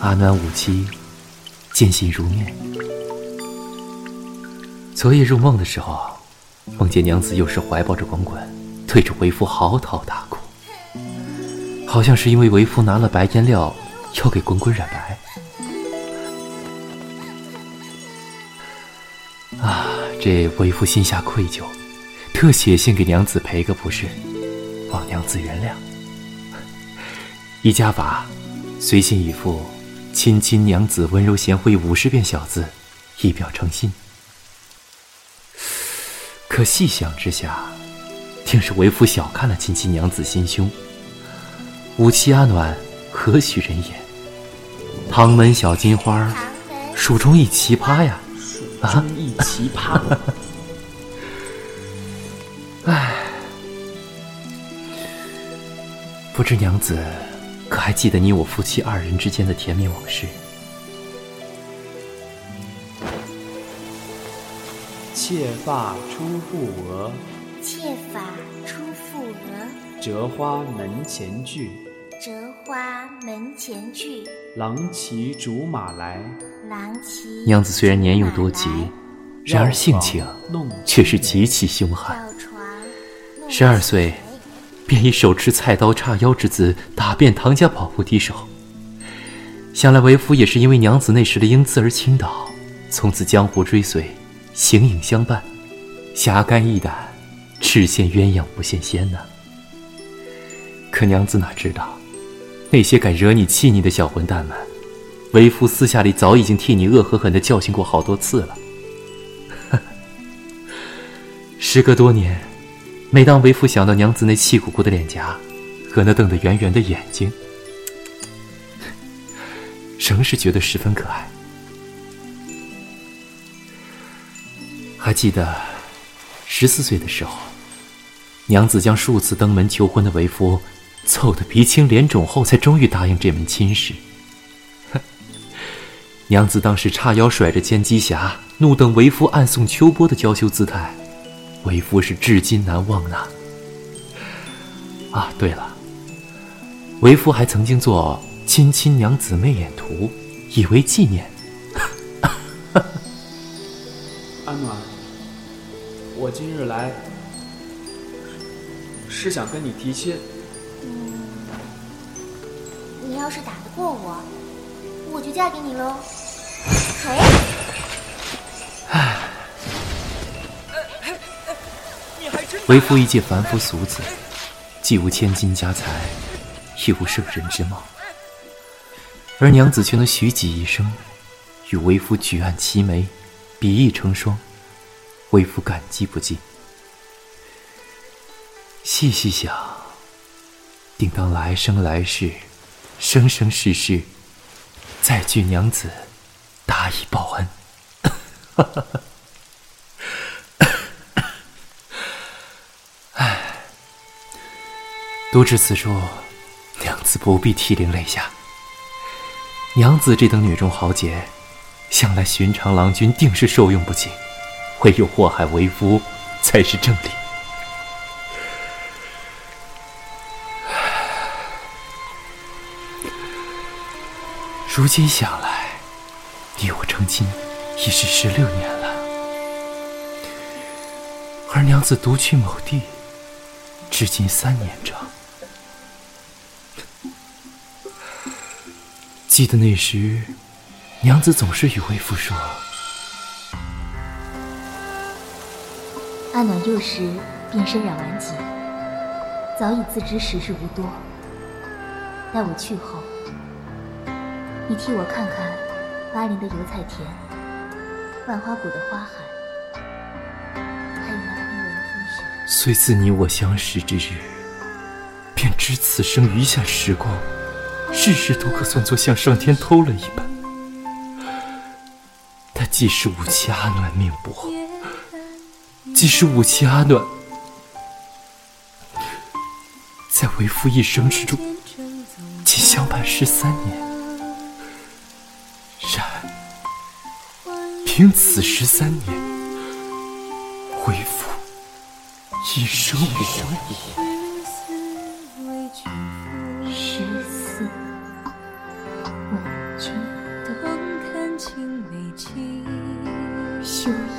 阿暖五七，见信如面。昨夜入梦的时候，梦见娘子又是怀抱着滚滚，对着为夫嚎啕大哭，好像是因为为夫拿了白颜料要给滚滚染白。啊，这为夫心下愧疚，特写信给娘子赔个不是，望娘子原谅。一家法，随信已付。亲亲娘子温柔贤惠五十遍小字，以表诚心。可细想之下，定是为夫小看了亲亲娘子心胸。五七阿暖何许人也？唐门小金花，蜀中一奇葩呀！蜀中一奇葩。唉，不知娘子。可还记得你我夫妻二人之间的甜蜜往事？妾发初覆额，妾发初覆额。折花门前剧，折花门前剧。郎骑竹马来，郎骑。娘子虽然年幼多疾，然而性情却是极其凶悍。十二岁。便以手持菜刀叉腰之姿打遍唐家保护敌手。想来为夫也是因为娘子那时的英姿而倾倒，从此江湖追随，形影相伴，侠肝义胆，只羡鸳鸯不羡仙呢。可娘子哪知道，那些敢惹你气你的小混蛋们，为夫私下里早已经替你恶狠狠地教训过好多次了。时隔多年。每当为父想到娘子那气鼓鼓的脸颊和那瞪得圆圆的眼睛，仍是觉得十分可爱。还记得十四岁的时候，娘子将数次登门求婚的为夫凑得鼻青脸肿后，才终于答应这门亲事。娘子当时叉腰甩着尖鸡匣，怒瞪为夫暗送秋波的娇羞姿态。为夫是至今难忘呢。啊，对了，为夫还曾经做亲亲娘姊妹眼图，以为纪念。阿暖，我今日来是想跟你提亲。嗯，你要是打得过我，我就嫁给你喽。嘿。为夫一介凡夫俗子，既无千金家财，亦无圣人之貌，而娘子却能许己一生，与为夫举案齐眉，比翼成双，为夫感激不尽。细细想，定当来生来世，生生世世，再聚娘子，答以报恩。哈哈哈。读至此处，娘子不必涕零泪下。娘子这等女中豪杰，向来寻常郎君定是受用不起，唯有祸害为夫才是正理。如今想来，你我成亲已是十六年了，而娘子独去某地，至今三年整。记得那时，娘子总是与为夫说：“阿暖幼时便身染顽疾，早已自知时日无多。待我去后，你替我看看巴陵的油菜田、万花谷的花海，还有那冰冷的风雪。虽自你我相识之日，便知此生余下时光。”事事都可算作向上天偷了一般，他既是武妻阿暖命薄，既是武妻阿暖在为夫一生之中仅相伴十三年，然凭此十三年，为夫一生无悔。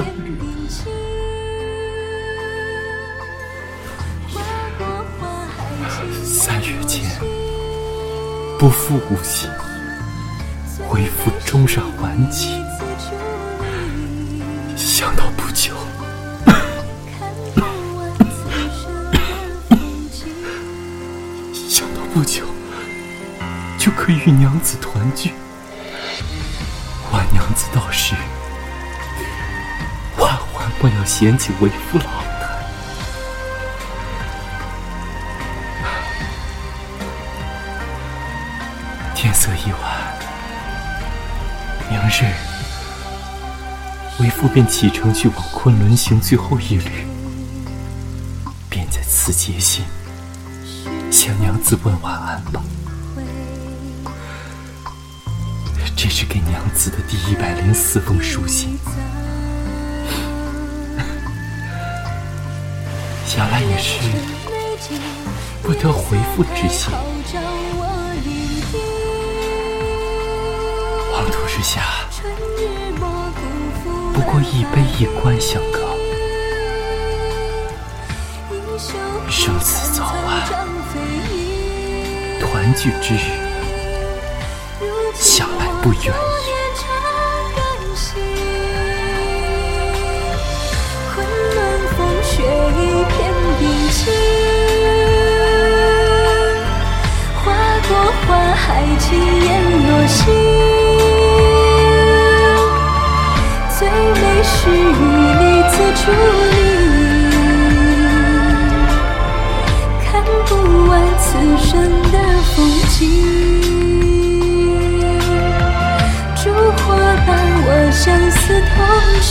一生日。三月间，不负无心，为父终上晚节。想到不久，想到不久就可以与娘子团聚。万娘子到时，万万要嫌弃为夫老。天色已晚，明日为夫便启程去往昆仑行最后一旅，便在此节心向娘子问晚安吧。这是给娘子的第一百零四封书信，想来也是不得回复之心。黄土之下，不过一杯一棺相隔。生死早晚，团聚之日，想来不远矣。你，看不完此生的风景。烛火伴我相思同去。